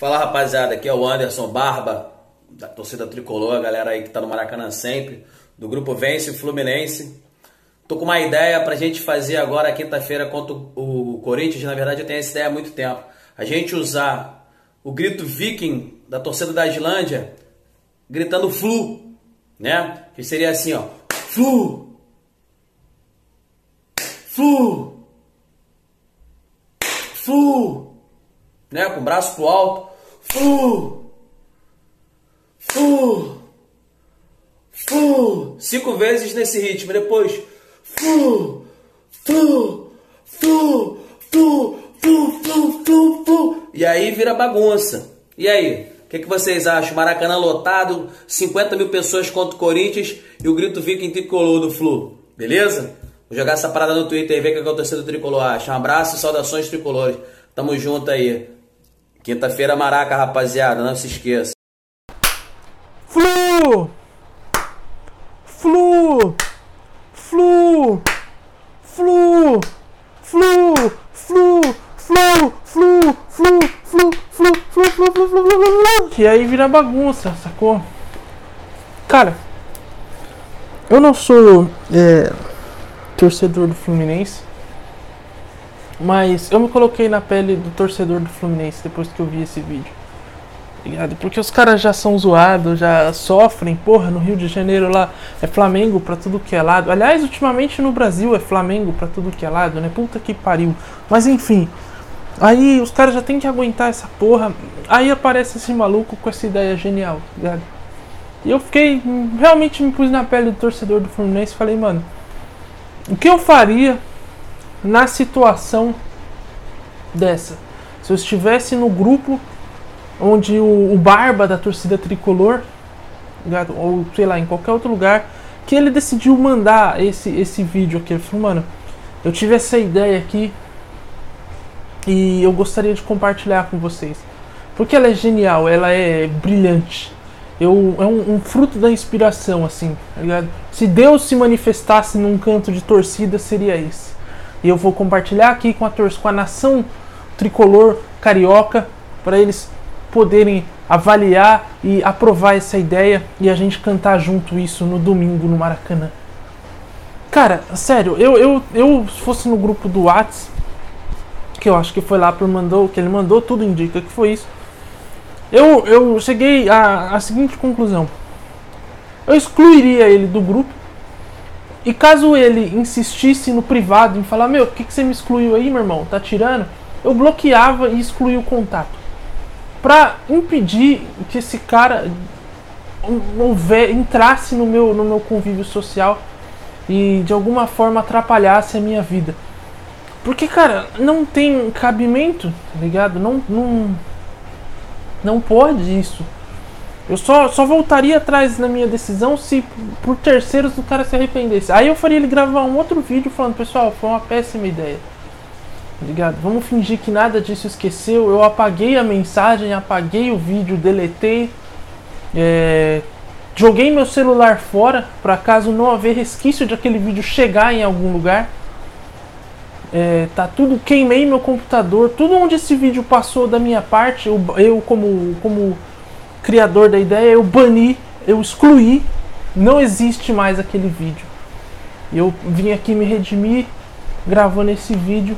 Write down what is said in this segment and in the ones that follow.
Fala rapaziada, aqui é o Anderson Barba, da torcida tricolor, a galera aí que tá no Maracanã sempre, do grupo Vence Fluminense. Tô com uma ideia pra gente fazer agora quinta-feira contra o Corinthians, na verdade eu tenho essa ideia há muito tempo. A gente usar o grito viking da torcida da Islândia gritando flu, né? Que seria assim, ó, flu, flu, flu, né? Com o braço pro alto, flu, flu, flu, cinco vezes nesse ritmo. Depois, flu, flu, flu, flu, flu, flu, flu, flu. E aí vira bagunça. E aí? O que, que, vocês acham? Maracanã lotado, 50 mil pessoas contra o Corinthians e o grito Viking tricolor do Flu. Beleza? Vou jogar essa parada no Twitter e ver o que, que o torcedor tricolor acha. Um abraço e saudações tricolores. Tamo junto aí. Quinta-feira, Maraca, rapaziada. Não se esqueça. Flu! Flu! Flu! Flu! Flu! Flu! Flu! Flu! Flu! Flu! Flu! Flu! Flu! Flu! Flu! Flu! E aí vira bagunça, sacou? Cara, eu não sou é, torcedor do Fluminense, mas eu me coloquei na pele do torcedor do Fluminense depois que eu vi esse vídeo. Ligado? Porque os caras já são zoados, já sofrem, porra, no Rio de Janeiro lá é Flamengo pra tudo que é lado. Aliás, ultimamente no Brasil é Flamengo pra tudo que é lado, né? Puta que pariu. Mas enfim, aí os caras já tem que aguentar essa porra. Aí aparece esse maluco com essa ideia genial, ligado? E eu fiquei, realmente me pus na pele do torcedor do Fluminense e falei, mano, o que eu faria na situação dessa? Se eu estivesse no grupo onde o, o Barba da torcida tricolor, ou sei lá, em qualquer outro lugar, que ele decidiu mandar esse, esse vídeo aqui. Ele falou, mano, eu tive essa ideia aqui e eu gostaria de compartilhar com vocês. Porque ela é genial, ela é brilhante. Eu, é um, um fruto da inspiração, assim, tá? Se Deus se manifestasse num canto de torcida, seria esse. E eu vou compartilhar aqui com a, com a nação tricolor carioca para eles poderem avaliar e aprovar essa ideia e a gente cantar junto isso no domingo no Maracanã. Cara, sério, eu, eu, eu se fosse no grupo do Whats, que eu acho que foi lá por mandou, que ele mandou, tudo indica que foi isso. Eu, eu cheguei à, à seguinte conclusão. Eu excluiria ele do grupo. E caso ele insistisse no privado em falar, meu, o que, que você me excluiu aí, meu irmão? Tá tirando? Eu bloqueava e excluía o contato para impedir que esse cara entrasse no meu, no meu convívio social e de alguma forma atrapalhasse a minha vida. Porque, cara, não tem cabimento, tá ligado? Não, não, não pode isso. Eu só, só voltaria atrás na minha decisão se por terceiros o cara se arrependesse. Aí eu faria ele gravar um outro vídeo falando, pessoal, foi uma péssima ideia. Ligado? Vamos fingir que nada disso esqueceu. Eu apaguei a mensagem, apaguei o vídeo, deletei. É, joguei meu celular fora para caso não haver resquício de aquele vídeo chegar em algum lugar. É, tá tudo, queimei meu computador, tudo onde esse vídeo passou da minha parte, eu, eu como, como criador da ideia, eu bani, eu excluí, não existe mais aquele vídeo. Eu vim aqui me redimir gravando esse vídeo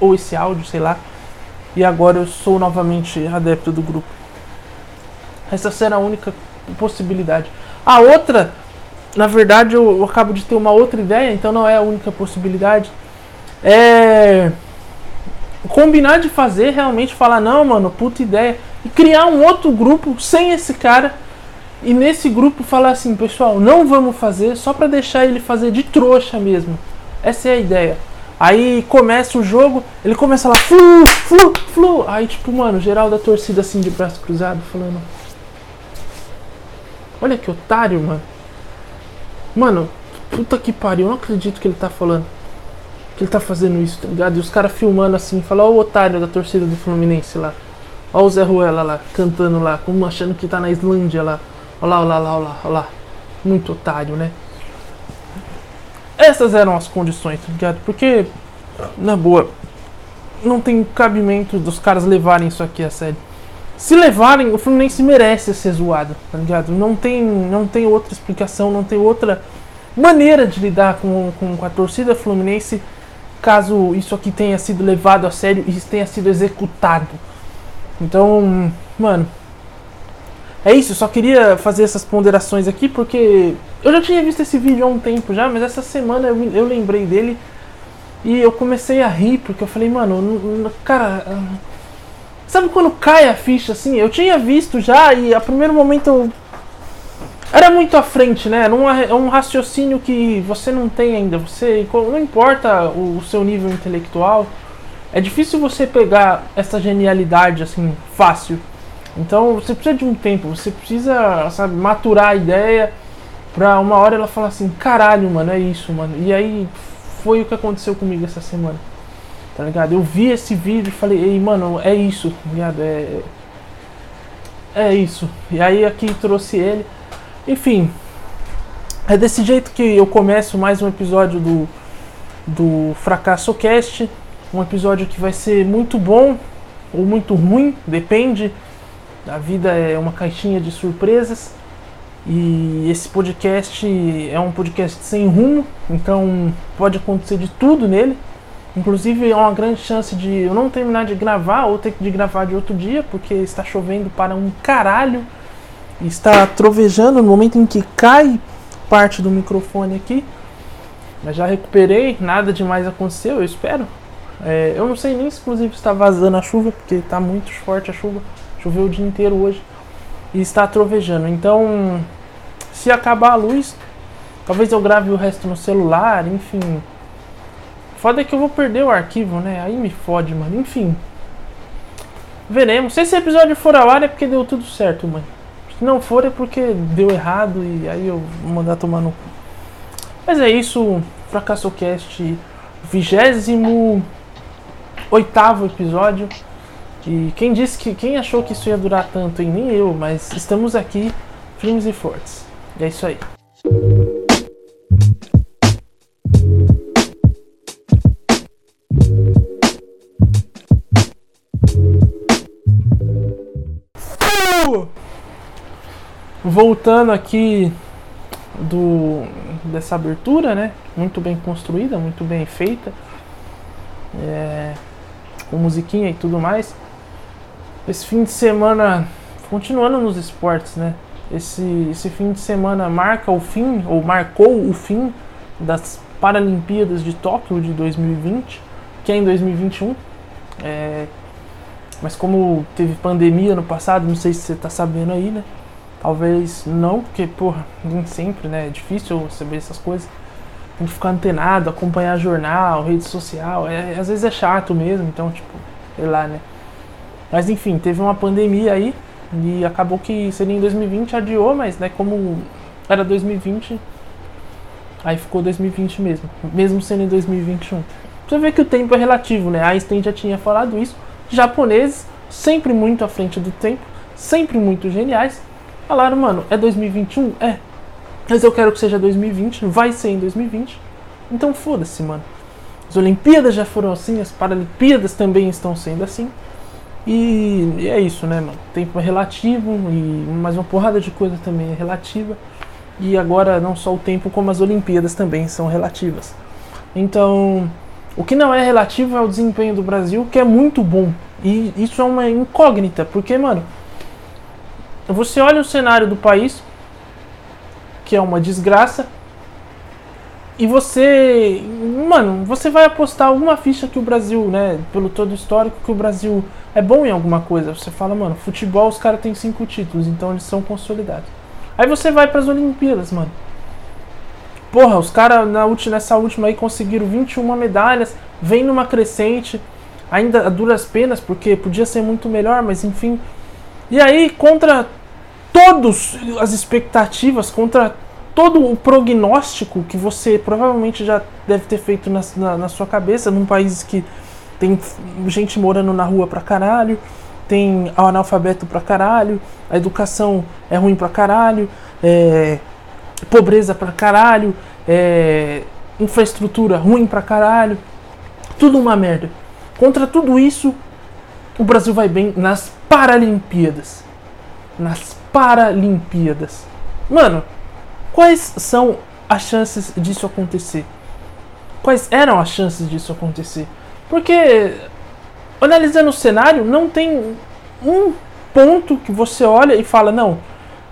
ou esse áudio, sei lá. E agora eu sou novamente adepto do grupo. Essa será a única possibilidade. A outra, na verdade, eu, eu acabo de ter uma outra ideia, então não é a única possibilidade. É combinar de fazer, realmente falar, não, mano, puta ideia. E criar um outro grupo sem esse cara. E nesse grupo falar assim, pessoal, não vamos fazer só para deixar ele fazer de trouxa mesmo. Essa é a ideia. Aí começa o jogo, ele começa lá, flu, flu, flu. Aí, tipo, mano, geral da torcida assim de braço cruzado, falando: Olha que otário, mano. Mano, puta que pariu, eu não acredito que ele tá falando. Que ele tá fazendo isso, tá ligado? E os caras filmando assim, falam: Ó, o otário da torcida do Fluminense lá. Ó, o Zé Ruela lá, cantando lá, como achando que tá na Islândia lá. Ó lá, ó lá, ó lá, ó lá. Muito otário, né? Essas eram as condições, tá ligado? Porque, na boa, não tem cabimento dos caras levarem isso aqui a sério. Se levarem, o Fluminense merece ser zoado, tá ligado? Não tem, não tem outra explicação, não tem outra maneira de lidar com, com, com a torcida Fluminense caso isso aqui tenha sido levado a sério e tenha sido executado. Então, mano, é isso, só queria fazer essas ponderações aqui porque eu já tinha visto esse vídeo há um tempo já, mas essa semana eu, eu lembrei dele e eu comecei a rir porque eu falei, mano, cara, Sabe quando cai a ficha assim? Eu tinha visto já e a primeiro momento eu... era muito à frente, né? É um raciocínio que você não tem ainda. Você não importa o seu nível intelectual, é difícil você pegar essa genialidade assim fácil. Então você precisa de um tempo, você precisa, sabe, maturar a ideia pra uma hora ela falar assim, caralho, mano, é isso, mano. E aí foi o que aconteceu comigo essa semana. Tá ligado? Eu vi esse vídeo e falei, ei, mano, é isso, tá ligado? É. É isso. E aí aqui trouxe ele. Enfim. É desse jeito que eu começo mais um episódio do, do Fracasso Cast. Um episódio que vai ser muito bom ou muito ruim, depende. A vida é uma caixinha de surpresas. E esse podcast é um podcast sem rumo, então pode acontecer de tudo nele. Inclusive, é uma grande chance de eu não terminar de gravar ou ter que gravar de outro dia, porque está chovendo para um caralho. Está trovejando no momento em que cai parte do microfone aqui. Mas já recuperei, nada demais aconteceu, eu espero. É, eu não sei nem se inclusive está vazando a chuva, porque está muito forte a chuva. Choveu o dia inteiro hoje. E está trovejando. Então, se acabar a luz, talvez eu grave o resto no celular, enfim. Foda é que eu vou perder o arquivo, né? Aí me fode, mano. Enfim. Veremos. Se esse episódio for ao ar é porque deu tudo certo, mano. Se não for é porque deu errado e aí eu vou mandar tomar no cu. Mas é isso. FracassoCast, vigésimo oitavo episódio. E quem disse que. Quem achou que isso ia durar tanto? Nem eu, mas estamos aqui, firmes e fortes. E é isso aí. Voltando aqui do dessa abertura, né? Muito bem construída, muito bem feita, é, com musiquinha e tudo mais. Esse fim de semana, continuando nos esportes, né? Esse, esse fim de semana marca o fim, ou marcou o fim das Paralimpíadas de Tóquio de 2020, que é em 2021. É, mas como teve pandemia no passado, não sei se você está sabendo aí, né? Talvez não, porque, porra, nem sempre, né? É difícil receber essas coisas. Tem que ficar antenado, acompanhar jornal, rede social. É, às vezes é chato mesmo, então, tipo, sei lá, né? Mas enfim, teve uma pandemia aí e acabou que seria em 2020, adiou, mas né, como era 2020, aí ficou 2020 mesmo, mesmo sendo em 2021. Você vê que o tempo é relativo, né? Einstein já tinha falado isso. Japoneses, sempre muito à frente do tempo, sempre muito geniais, Falaram, mano, é 2021? É. Mas eu quero que seja 2020, vai ser em 2020. Então foda-se, mano. As Olimpíadas já foram assim, as Paralimpíadas também estão sendo assim. E, e é isso, né, mano? Tempo é relativo e mais uma porrada de coisa também é relativa. E agora não só o tempo, como as Olimpíadas também são relativas. Então, o que não é relativo é o desempenho do Brasil, que é muito bom. E isso é uma incógnita, porque, mano, você olha o cenário do país, que é uma desgraça, e você, mano, você vai apostar alguma ficha que o Brasil, né, pelo todo histórico, que o Brasil é bom em alguma coisa. Você fala, mano, futebol os caras têm cinco títulos, então eles são consolidados. Aí você vai para as Olimpíadas, mano. Porra, os caras nessa última aí conseguiram 21 medalhas, vem numa crescente, ainda a duras penas, porque podia ser muito melhor, mas enfim, e aí, contra todas as expectativas, contra todo o prognóstico que você provavelmente já deve ter feito na, na, na, sua cabeça, num país que tem gente morando na rua pra caralho, tem analfabeto pra caralho, a educação é ruim pra caralho, é, pobreza pra caralho, é, infraestrutura ruim pra caralho, tudo uma merda. Contra tudo isso, o Brasil vai bem nas Paralimpíadas. Nas Paralimpíadas. Mano, quais são as chances disso acontecer? Quais eram as chances disso acontecer? Porque, analisando o cenário, não tem um ponto que você olha e fala: não,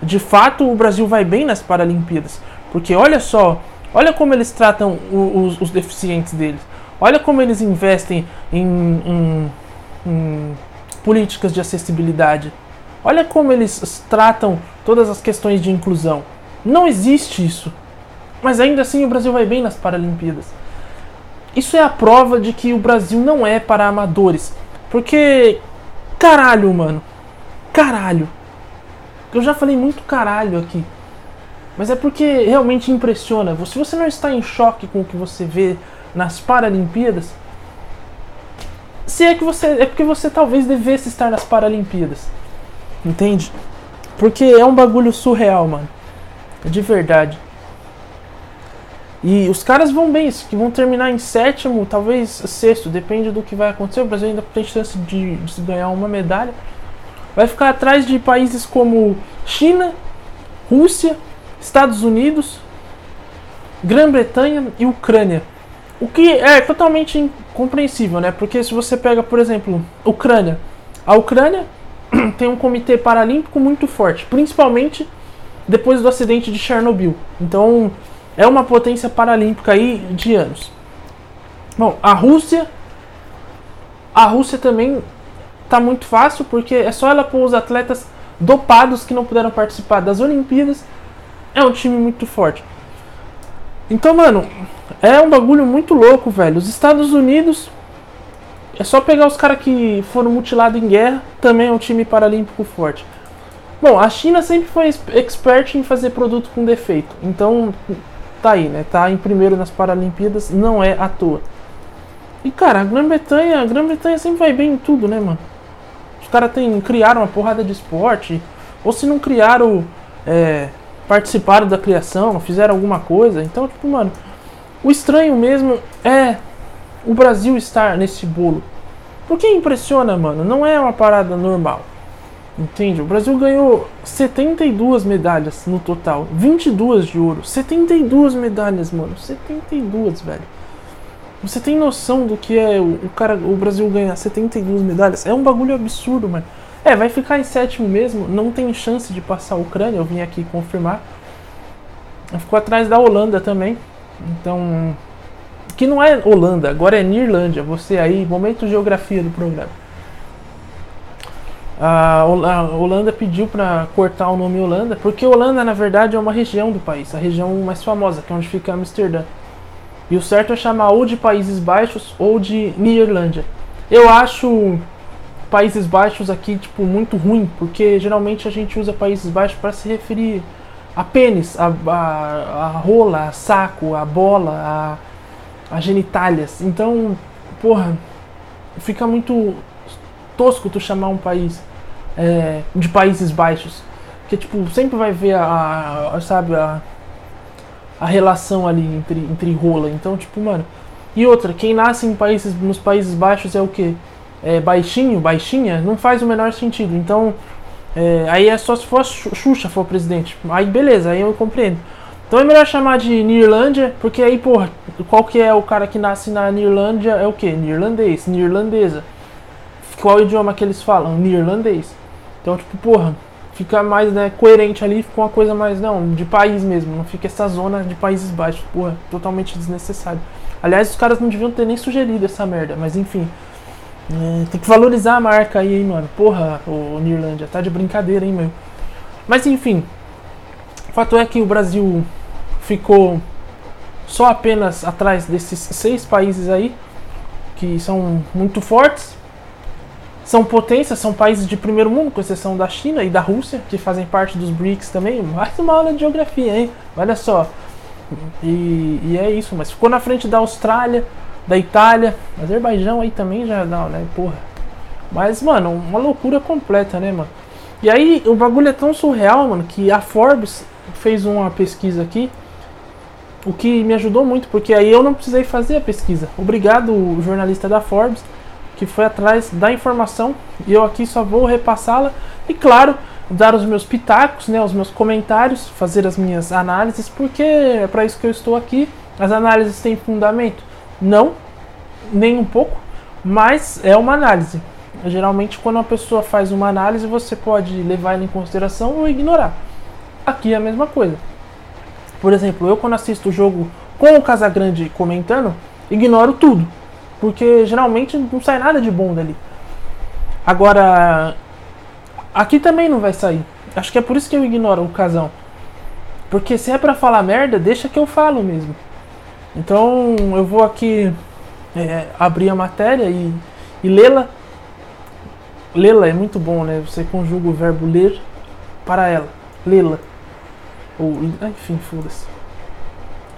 de fato o Brasil vai bem nas Paralimpíadas. Porque olha só, olha como eles tratam os, os deficientes deles. Olha como eles investem em, em, em políticas de acessibilidade. Olha como eles tratam todas as questões de inclusão. Não existe isso. Mas ainda assim o Brasil vai bem nas Paralimpíadas. Isso é a prova de que o Brasil não é para amadores. Porque, caralho, mano. Caralho. Eu já falei muito caralho aqui. Mas é porque realmente impressiona. Se você não está em choque com o que você vê nas Paralimpíadas, se é que você é porque você talvez devesse estar nas Paralimpíadas. Entende? Porque é um bagulho surreal, mano. De verdade. E os caras vão bem, que vão terminar em sétimo, talvez sexto, depende do que vai acontecer. O Brasil ainda tem chance de, de ganhar uma medalha. Vai ficar atrás de países como China, Rússia, Estados Unidos, Grã-Bretanha e Ucrânia. O que é totalmente incompreensível, né? Porque se você pega, por exemplo, Ucrânia, a Ucrânia tem um comitê paralímpico muito forte, principalmente depois do acidente de Chernobyl. Então, é uma potência paralímpica aí de anos. Bom, a Rússia a Rússia também tá muito fácil porque é só ela pôr os atletas dopados que não puderam participar das Olimpíadas. É um time muito forte. Então, mano, é um bagulho muito louco, velho. Os Estados Unidos é só pegar os caras que foram mutilados em guerra, também é um time paralímpico forte. Bom, a China sempre foi expert em fazer produto com defeito. Então, tá aí, né? Tá em primeiro nas Paralimpíadas, não é à toa. E cara, a Grã-Bretanha, a Grã-Bretanha sempre vai bem em tudo, né, mano? Os caras criaram uma porrada de esporte, ou se não criaram, é, participaram da criação, fizeram alguma coisa. Então, tipo, mano, o estranho mesmo é o Brasil estar nesse bolo. Porque impressiona, mano, não é uma parada normal. Entende? O Brasil ganhou 72 medalhas no total, 22 de ouro, 72 medalhas, mano, 72, velho. Você tem noção do que é o, o cara, o Brasil ganhar 72 medalhas? É um bagulho absurdo, mano. É, vai ficar em sétimo mesmo, não tem chance de passar a Ucrânia, eu vim aqui confirmar. Ficou atrás da Holanda também. Então, que não é Holanda, agora é Nirlândia. Você aí, momento geografia do programa. A Holanda pediu para cortar o nome Holanda, porque Holanda na verdade é uma região do país, a região mais famosa, que é onde fica Amsterdã. E o certo é chamar ou de Países Baixos ou de Nirlândia. Eu acho Países Baixos aqui tipo muito ruim, porque geralmente a gente usa Países Baixos para se referir a pênis, a, a, a rola, a saco, a bola, a, a genitálias. Então, porra, fica muito tosco tu chamar um país é, de Países Baixos. Porque, tipo, sempre vai ver a, a sabe, a, a relação ali entre, entre rola. Então, tipo, mano. E outra, quem nasce em países, nos Países Baixos é o quê? É baixinho, baixinha? Não faz o menor sentido. Então, é, aí é só se for a Xuxa for presidente. Aí beleza, aí eu compreendo. Então é melhor chamar de Nirlândia, porque aí, porra, qual que é o cara que nasce na Nirlândia? É o quê? Nirlandês, nirlandesa. Qual idioma que eles falam? Nirlandês. Então, tipo, porra, fica mais né, coerente ali, fica uma coisa mais, não, de país mesmo. Não fica essa zona de Países Baixos, porra, totalmente desnecessário. Aliás, os caras não deviam ter nem sugerido essa merda, mas enfim. É, tem que valorizar a marca aí, hein, mano. Porra, o Nirlândia, tá de brincadeira, hein, meu. Mas enfim, o fato é que o Brasil ficou só apenas atrás desses seis países aí, que são muito fortes. São potências, são países de primeiro mundo, com exceção da China e da Rússia, que fazem parte dos BRICS também. Mais uma aula de geografia, hein? Olha só. E, e é isso, mas ficou na frente da Austrália, da Itália, Azerbaijão aí também já dá, né? Porra. Mas, mano, uma loucura completa, né, mano? E aí, o bagulho é tão surreal, mano, que a Forbes fez uma pesquisa aqui, o que me ajudou muito, porque aí eu não precisei fazer a pesquisa. Obrigado, jornalista da Forbes. que foi atrás da informação e eu aqui só vou repassá-la e, claro, dar os meus pitacos, né, os meus comentários, fazer as minhas análises, porque é para isso que eu estou aqui. As análises têm fundamento? Não, nem um pouco, mas é uma análise. Geralmente, quando uma pessoa faz uma análise, você pode levar ela em consideração ou ignorar. Aqui é a mesma coisa. Por exemplo, eu quando assisto o jogo com o Casagrande comentando, ignoro tudo. Porque geralmente não sai nada de bom dali. Agora, aqui também não vai sair. Acho que é por isso que eu ignoro o Casão. Porque se é pra falar merda, deixa que eu falo mesmo. Então eu vou aqui é, abrir a matéria e, e lê-la. Lê-la é muito bom, né? Você conjuga o verbo ler para ela. Lê-la. Ou, enfim, foda-se.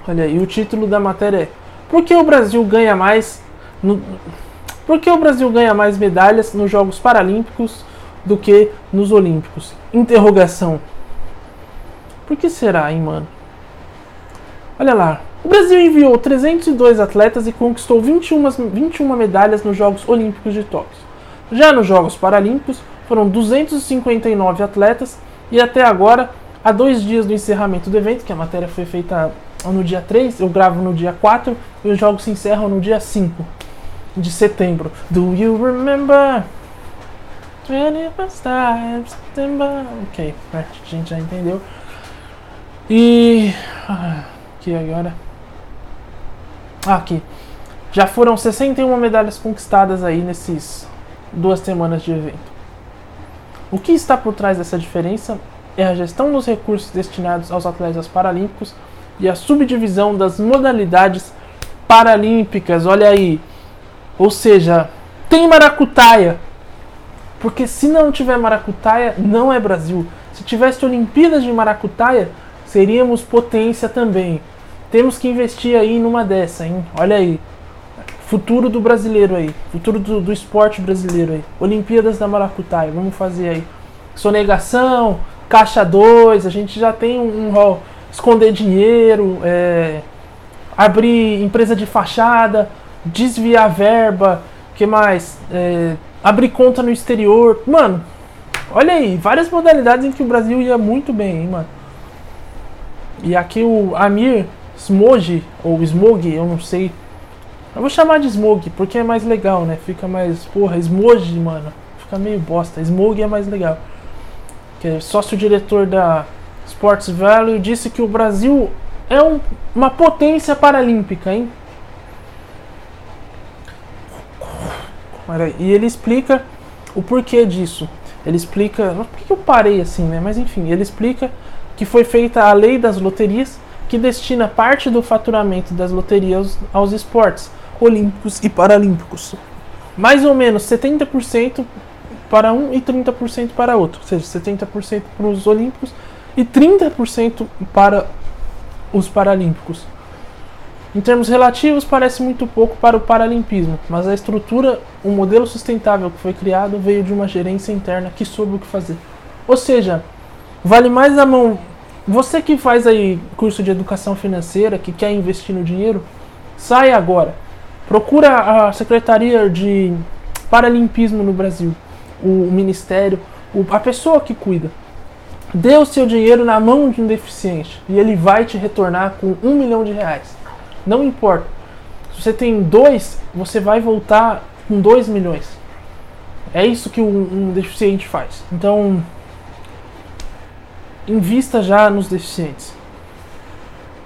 Olha aí, o título da matéria é Por que o Brasil ganha mais no, Por que o Brasil ganha mais medalhas nos Jogos Paralímpicos do que nos Olímpicos? Interrogação. Por que será, hein, mano? Olha lá. O Brasil enviou 302 atletas e conquistou 21, 21 medalhas nos Jogos Olímpicos de Tóquio. Já nos Jogos Paralímpicos, foram 259 atletas e até agora, há dois dias do encerramento do evento, que a matéria foi feita no dia 3, eu gravo no dia 4 e os jogos se encerram no dia 5 de setembro. Do you remember? 21st time, September. Ok, a gente já entendeu. E. Aqui agora. Aqui. Já foram 61 medalhas conquistadas aí nesses duas semanas de evento. O que está por trás dessa diferença é a gestão dos recursos destinados aos atletas paralímpicos e a subdivisão das modalidades paralímpicas. Olha aí. Ou seja, tem maracutaia. Porque se não tiver maracutaia, não é Brasil. Se tivesse Olimpíadas de maracutaia, seríamos potência também. Temos que investir aí numa dessa, hein? Olha aí. Futuro do brasileiro aí. Futuro do, do esporte brasileiro aí. Olimpíadas da Maracutaia. Vamos fazer aí. Sonegação, caixa 2. A gente já tem um, um rol esconder dinheiro, é, abrir empresa de fachada, desviar verba, que mais? É, abrir conta no exterior. Mano, olha aí, várias modalidades em que o Brasil ia muito bem, hein, mano. E aqui o Amir Smog, ou Smog, eu não sei. Eu vou chamar de Smog, porque é mais legal, né? Fica mais. Porra, Smog, mano. Fica meio bosta. Smog é mais legal. Que é sócio-diretor da Sports Value disse que o Brasil é um, uma potência paralímpica, hein? E ele explica o porquê disso. Ele explica. Por que eu parei assim, né? Mas enfim, ele explica que foi feita a lei das loterias que destina parte do faturamento das loterias aos esportes olímpicos e paralímpicos. Mais ou menos 70% para um e 30% para outro. Ou seja, 70% para os olímpicos e 30% para os paralímpicos. Em termos relativos, parece muito pouco para o paralimpismo, mas a estrutura, o modelo sustentável que foi criado veio de uma gerência interna que soube o que fazer. Ou seja, vale mais a mão. Você que faz aí curso de educação financeira, que quer investir no dinheiro, sai agora. Procura a Secretaria de Paralimpismo no Brasil, o Ministério, a pessoa que cuida. Dê o seu dinheiro na mão de um deficiente e ele vai te retornar com um milhão de reais. Não importa. Se você tem dois, você vai voltar com dois milhões. É isso que um, um deficiente faz. Então, invista já nos deficientes.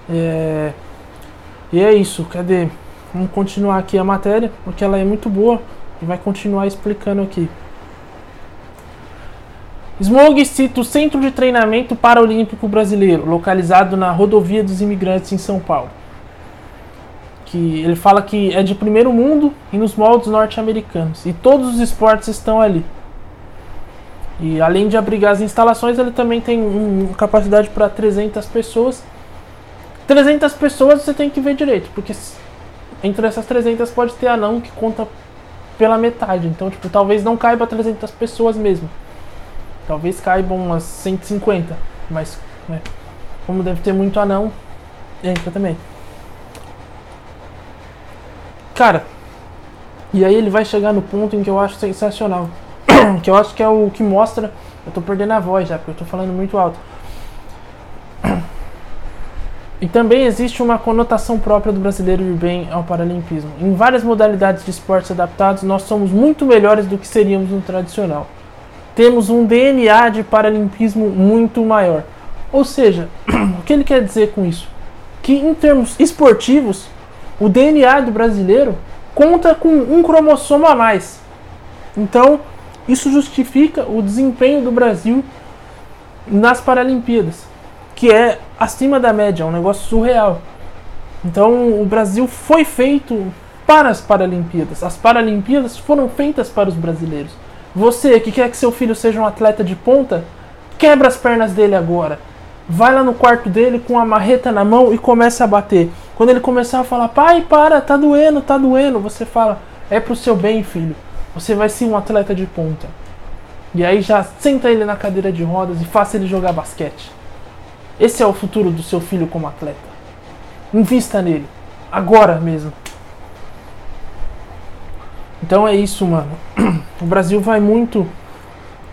É... E é isso. Cadê? Vamos continuar aqui a matéria, porque ela é muito boa e vai continuar explicando aqui. Smog cita o Centro de Treinamento Paralímpico Brasileiro, localizado na Rodovia dos Imigrantes em São Paulo. Que ele fala que é de primeiro mundo e nos moldes norte-americanos, e todos os esportes estão ali. E além de abrigar as instalações, ele também tem uma capacidade para 300 pessoas. 300 pessoas você tem que ver direito, porque entre essas 300 pode ter anão que conta pela metade. Então, tipo, talvez não caiba 300 pessoas mesmo. Talvez caibam umas 150, mas né, como deve ter muito anão, entra também. Cara, E aí ele vai chegar no ponto em que eu acho sensacional. Que eu acho que é o que mostra. Eu tô perdendo a voz já, porque eu tô falando muito alto. E também existe uma conotação própria do brasileiro ir bem ao paralimpismo. Em várias modalidades de esportes adaptados, nós somos muito melhores do que seríamos no tradicional. Temos um DNA de paralimpismo muito maior. Ou seja, o que ele quer dizer com isso? Que em termos esportivos, o DNA do brasileiro conta com um cromossomo a mais. Então, isso justifica o desempenho do Brasil nas Paralimpíadas, que é acima da média, um negócio surreal. Então, o Brasil foi feito para as Paralimpíadas. As Paralimpíadas foram feitas para os brasileiros. Você que quer que seu filho seja um atleta de ponta, quebra as pernas dele agora. Vai lá no quarto dele com a marreta na mão e começa a bater. Quando ele começar a falar, pai, para, tá doendo, tá doendo, você fala, é pro seu bem, filho. Você vai ser um atleta de ponta. E aí já senta ele na cadeira de rodas e faça ele jogar basquete. Esse é o futuro do seu filho como atleta. Invista nele. Agora mesmo. Então é isso, mano. O Brasil vai muito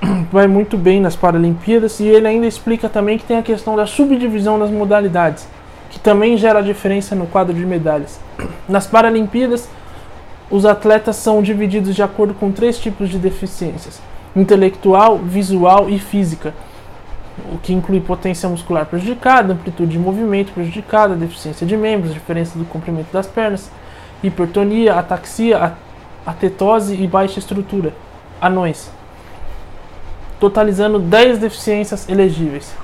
vai muito bem nas Paralimpíadas e ele ainda explica também que tem a questão da subdivisão das modalidades, que também gera diferença no quadro de medalhas. Nas Paralimpíadas, os atletas são divididos de acordo com três tipos de deficiências: intelectual, visual e física, o que inclui potência muscular prejudicada, amplitude de movimento prejudicada, deficiência de membros, diferença do comprimento das pernas, hipertonia, ataxia, atetose e baixa estrutura, anões, totalizando 10 deficiências elegíveis.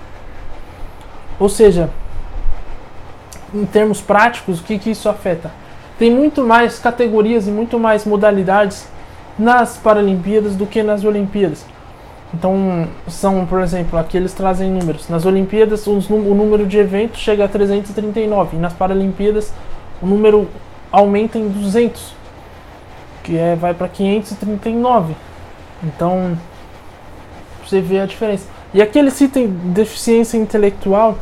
Ou seja, em termos práticos, o que, que isso afeta? Tem muito mais categorias e muito mais modalidades nas Paralimpíadas do que nas Olimpíadas. Então, são, por exemplo, aqui eles trazem números. Nas Olimpíadas, o número de eventos chega a 339. E nas Paralimpíadas, o número aumenta em 200, que é, vai para 539. Então, você vê a diferença. E aqui eles citam deficiência intelectual.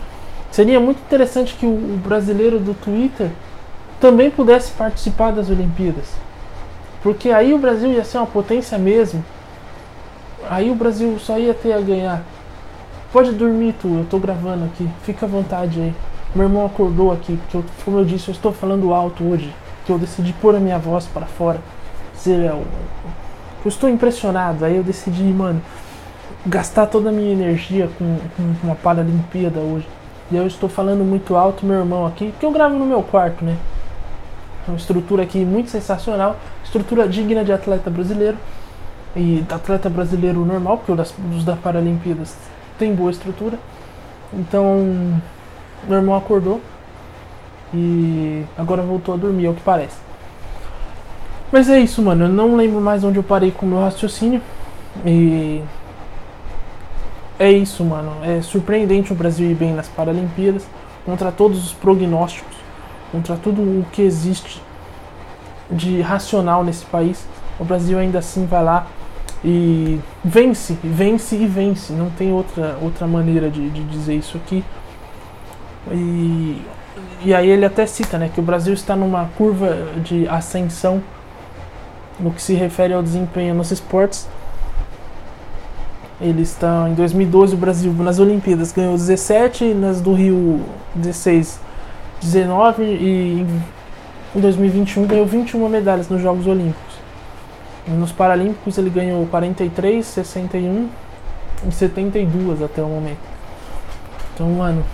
Seria muito interessante que o brasileiro do Twitter também pudesse participar das Olimpíadas. Porque aí o Brasil ia ser uma potência mesmo. Aí o Brasil só ia ter a ganhar. Pode dormir, tu, eu tô gravando aqui. Fica à vontade aí. Meu irmão acordou aqui, porque eu, como eu disse, eu estou falando alto hoje. Que eu decidi pôr a minha voz para fora. Eu, eu estou impressionado. Aí eu decidi, mano, gastar toda a minha energia com, com uma Paralimpíada hoje. E eu estou falando muito alto, meu irmão aqui, que eu gravo no meu quarto, né? Uma estrutura aqui muito sensacional, estrutura digna de atleta brasileiro e atleta brasileiro normal, porque os, da Paralimpíadas tem boa estrutura. Então, meu irmão acordou e agora voltou a dormir, é o que parece. Mas é isso, mano. Eu não lembro mais onde eu parei com o meu raciocínio. E é isso, mano. É surpreendente o Brasil ir bem nas Paralimpíadas contra todos os prognósticos contra tudo o que existe de racional nesse país, o Brasil ainda assim vai lá e vence, vence e vence. Não tem outra, outra maneira de, de dizer isso aqui. E, e aí ele até cita né, que o Brasil está numa curva de ascensão no que se refere ao desempenho nos esportes. Ele está em 2012 o Brasil nas Olimpíadas ganhou 17, nas do Rio 16 19 e em 2021 ganhou 21 medalhas nos Jogos Olímpicos. Nos Paralímpicos ele ganhou 43, 61 e 72 até o momento. Então, mano,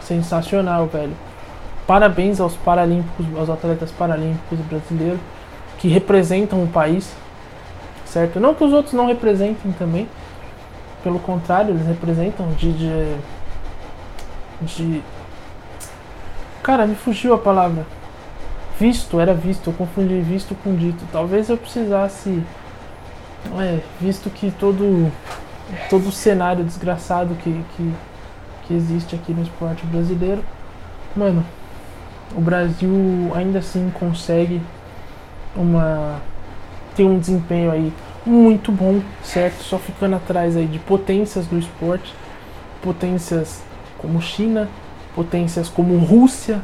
sensacional, velho. Parabéns aos paralímpicos, aos atletas paralímpicos brasileiros que representam o país, certo? Não que os outros não representem também, pelo contrário, eles representam de, de, de Cara, me fugiu a palavra. Visto, era visto, eu confundi visto com dito. Talvez eu precisasse. É, visto que todo. Todo o cenário desgraçado que, que, que existe aqui no esporte brasileiro. Mano, o Brasil ainda assim consegue uma. tem um desempenho aí muito bom, certo? Só ficando atrás aí de potências do esporte, potências como China, potências como Rússia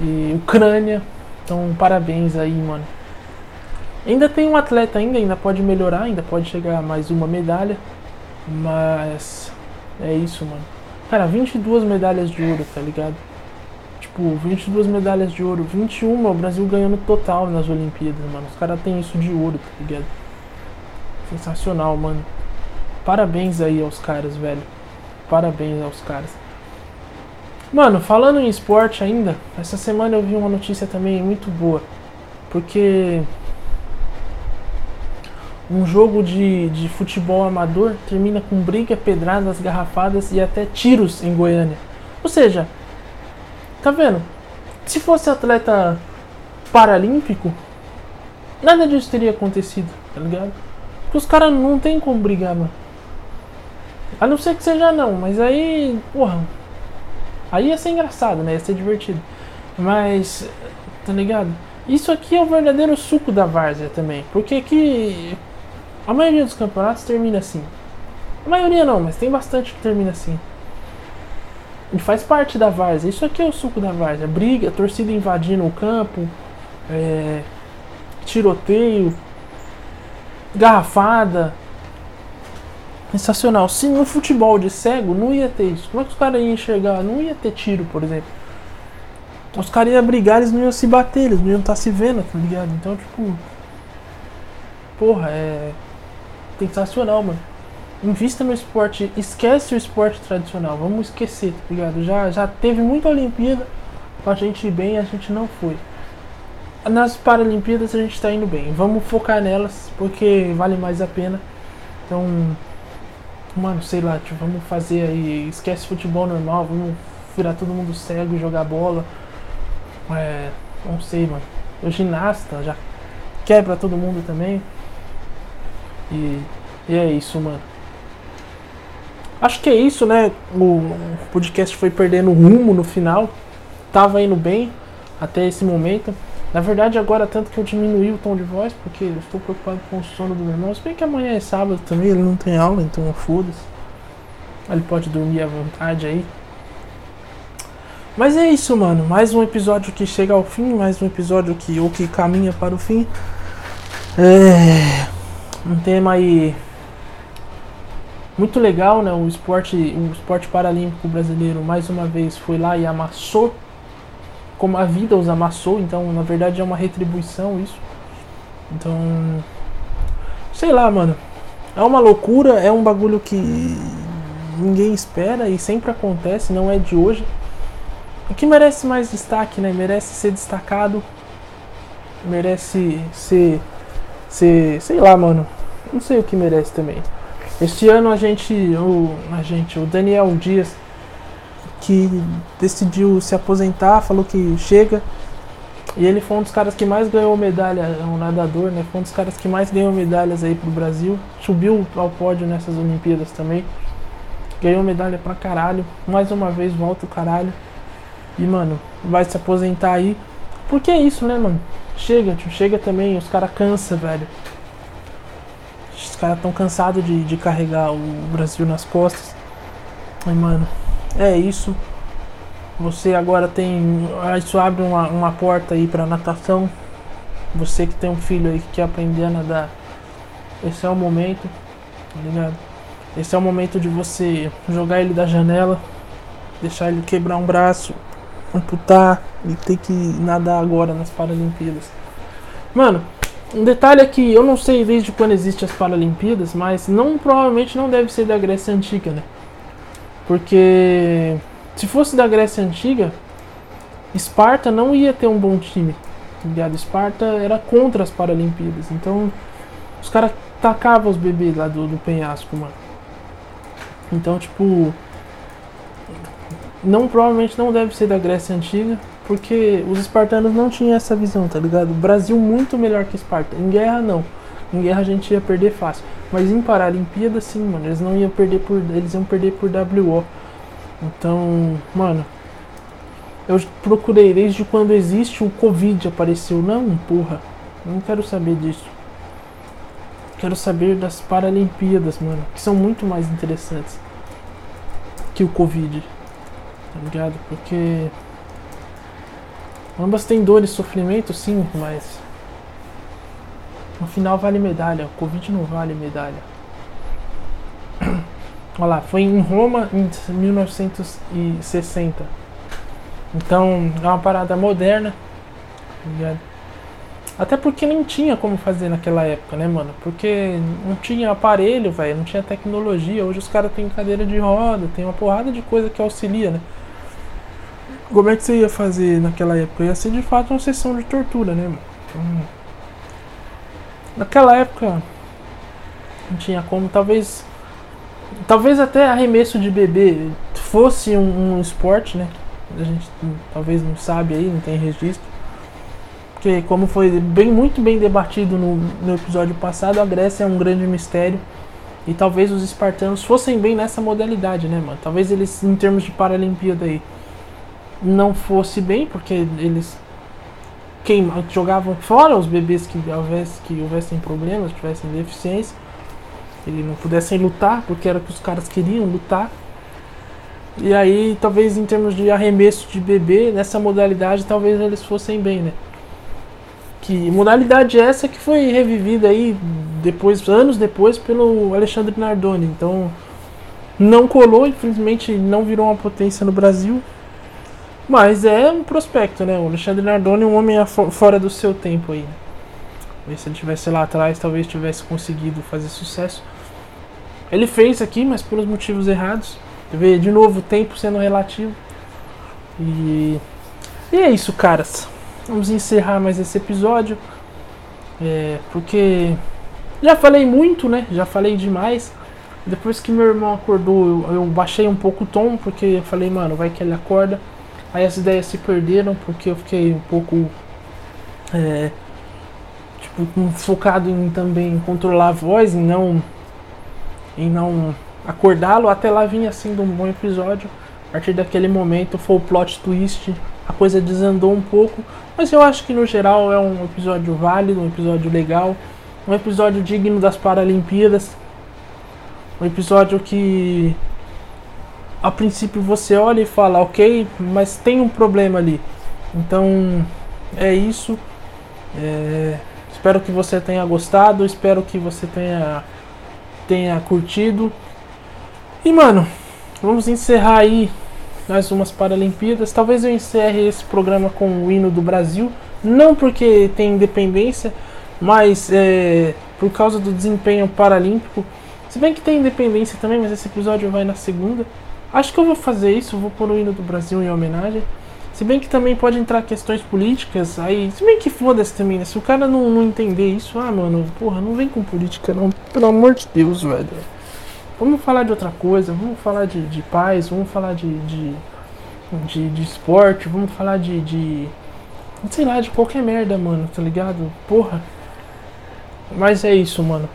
e Ucrânia. Então, parabéns aí, mano. Ainda tem um atleta ainda, ainda pode melhorar, ainda pode chegar a mais uma medalha. Mas é isso, mano. Cara, 22 medalhas de ouro, tá ligado? Tipo, 22 medalhas de ouro, 21 o Brasil ganhando total nas Olimpíadas, mano. Os caras têm isso de ouro, tá ligado? Sensacional, mano. Parabéns aí aos caras, velho. Parabéns aos caras. Mano, falando em esporte ainda, essa semana eu vi uma notícia também muito boa. Porque um jogo de, de futebol amador termina com briga, pedradas, garrafadas e até tiros em Goiânia. Ou seja, tá vendo? Se fosse atleta paralímpico, nada disso teria acontecido, tá ligado? Porque os caras não tem como brigar, mano. A não ser que seja não, mas aí, porra. Aí ia ser engraçado, né? Ia ser divertido. Mas, tá ligado? Isso aqui é o verdadeiro suco da várzea também. Porque aqui a maioria dos campeonatos termina assim. A maioria não, mas tem bastante que termina assim. E faz parte da várzea. Isso aqui é o suco da várzea. Briga, torcida invadindo o campo, é, tiroteio, garrafada. Sensacional. Se no futebol de cego não ia ter isso, como é que os caras iam enxergar? Não ia ter tiro, por exemplo. Os caras iam brigar, eles não iam se bater, eles não iam estar tá se vendo, tá ligado? Então, tipo. Porra, é sensacional, mano. Invista no esporte, esquece o esporte tradicional, vamos esquecer, tá ligado? Já, já teve muita Olimpíada pra gente ir bem a gente não foi. Nas Paralimpíadas a gente tá indo bem, vamos focar nelas porque vale mais a pena. Então, mano, sei lá, tipo, vamos fazer aí, esquece futebol normal, vamos virar todo mundo cego e jogar bola. É, não sei, mano. O ginasta já quebra todo mundo também. E, e é isso, mano. Acho que é isso, né? O podcast foi perdendo rumo no final. Tava indo bem até esse momento. Na verdade, agora tanto que eu diminuí o tom de voz, porque eu estou preocupado com o sono do meu irmão. Se bem que amanhã é sábado também, ele não tem aula, então foda-se. Ele pode dormir à vontade aí. Mas é isso, mano. Mais um episódio que chega ao fim, mais um episódio que ou que caminha para o fim. É um tema aí muito legal, né? O esporte, o esporte paralímpico brasileiro mais uma vez foi lá e amassou como a vida os amassou, então na verdade é uma retribuição isso. Então, sei lá, mano. É uma loucura, é um bagulho que ninguém espera e sempre acontece, não é de hoje. O que merece mais destaque, né? Merece ser destacado, merece ser ser, sei lá, mano, não sei o que merece também. Este ano a gente, o, a gente, o Daniel Dias, que decidiu se aposentar, falou que chega. E ele foi um dos caras que mais ganhou medalha, é um nadador, né? Foi um dos caras que mais ganhou medalhas aí pro Brasil. Subiu ao pódio nessas Olimpíadas também. Ganhou medalha pra caralho. Mais uma vez volta o caralho. E, mano, vai se aposentar aí. Porque é isso, né, mano? Chega, tio, chega também, os caras cansa, velho. Os caras tão cansados de, de carregar o Brasil nas costas. Ai, mano, é isso. Você agora tem. Isso abre uma, uma porta aí pra natação. Você que tem um filho aí que quer aprender a nadar. Esse é o momento, tá ligado? Esse é o momento de você jogar ele da janela, deixar ele quebrar um braço, amputar e ter que nadar agora nas Paralimpíadas. Mano, um detalhe é que eu não sei desde quando existem as Paralimpíadas, mas não provavelmente não deve ser da Grécia Antiga, né? Porque se fosse da Grécia Antiga, Esparta não ia ter um bom time. Tá ligado? Esparta era contra as Paralimpíadas. Então os caras tacavam os bebês lá do, do penhasco, mano. Então, tipo, não provavelmente não deve ser da Grécia Antiga, porque os espartanos não tinham essa visão, tá ligado? O Brasil muito melhor que Esparta. Em guerra não. Em guerra a gente ia perder fácil. Mas em Paralimpíada sim, mano. Eles não iam perder por. Eles iam perder por WO. Então, mano. Eu procurei desde quando existe o Covid apareceu. Não, porra. Não quero saber disso. Quero saber das Paralimpíadas, mano. Que são muito mais interessantes que o Covid. Tá ligado? Porque Ambas têm dor e sofrimento, sim, mas. No final vale medalha. O Covid não vale medalha. Olha lá, foi em Roma em 1960. Então é uma parada moderna. Ligado? Até porque nem tinha como fazer naquela época, né, mano? Porque não tinha aparelho, velho, não tinha tecnologia. Hoje os caras têm cadeira de roda, tem uma porrada de coisa que auxilia, né? Como é que você ia fazer naquela época? Ia ser de fato uma sessão de tortura, né, mano? Então, naquela época não tinha como, talvez talvez até arremesso de bebê fosse um, um esporte, né? A gente talvez não sabe aí, não tem registro. Porque como foi bem muito bem debatido no, no episódio passado, a Grécia é um grande mistério. E talvez os espartanos fossem bem nessa modalidade, né, mano? Talvez eles, em termos de Paralimpíada aí, não fosse bem, porque eles queima, jogavam fora os bebês que houvesse, que houvessem problemas, tivessem deficiência, eles não pudessem lutar, porque era o que os caras queriam lutar. E aí, talvez em termos de arremesso de bebê, nessa modalidade, talvez eles fossem bem, né? Que modalidade essa que foi revivida aí depois, anos depois, pelo Alexandre Nardoni. Então, não colou, infelizmente não virou uma potência no Brasil. Mas é um prospecto, né? O Alexandre Nardoni é um homem fora do seu tempo aí. Né? Se ele tivesse lá atrás, talvez tivesse conseguido fazer sucesso. Ele fez aqui, mas pelos motivos errados. Vê de novo o tempo sendo relativo. E, e é isso, caras. Vamos encerrar mais esse episódio. É, porque já falei muito, né? Já falei demais. Depois que meu irmão acordou, eu, eu baixei um pouco o tom, porque eu falei, mano, vai que ele acorda. Aí as ideias se perderam porque eu fiquei um pouco é, tipo, focado em também controlar a voz e não em não acordá-lo. Até lá vinha sendo um bom episódio. A partir daquele momento foi o plot twist, a coisa desandou um pouco, mas eu acho que no geral é um episódio válido, um episódio legal, um episódio digno das Paralimpíadas, um episódio que a princípio você olha e fala, ok, mas tem um problema ali. Então é isso. É, espero que você tenha gostado, espero que você tenha, tenha curtido. E mano, vamos encerrar aí mais umas Paralimpíadas. Talvez eu encerre esse programa com o hino do Brasil. Não porque tem independência, mas é, por causa do desempenho paralímpico. Se bem que tem independência também, mas esse episódio vai na segunda. Acho que eu vou fazer isso, vou pôr o hino do Brasil em homenagem. Se bem que também pode entrar questões políticas, aí. Se bem que foda-se também, né? Se o cara não, não entender isso, ah, mano, porra, não vem com política não. Pelo amor de Deus, velho. Vamos falar de outra coisa, vamos falar de, de paz, vamos falar de, de, de, de esporte, vamos falar de, de. Sei lá, de qualquer merda, mano, tá ligado? Porra. Mas é isso, mano.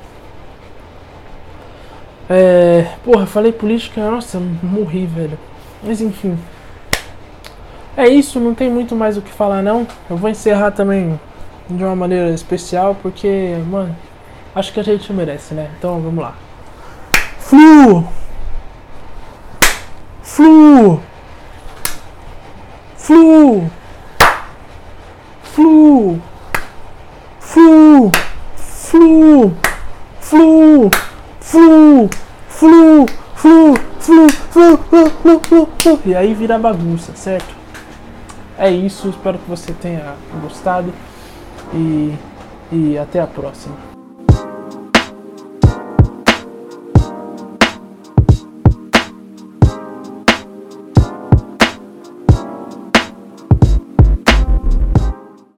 É. Porra, falei política, nossa, morri, velho. Mas enfim. É isso, não tem muito mais o que falar não. Eu vou encerrar também de uma maneira especial, porque, mano, acho que a gente merece, né? Então vamos lá. Flu! Flu! Flu! Flu! Flu! Flu! Flu! Flu, flu, flu, flu, flu, flu, flu, flu, flu. E aí vira bagunça, certo? É isso, espero que você tenha gostado e, e até a próxima.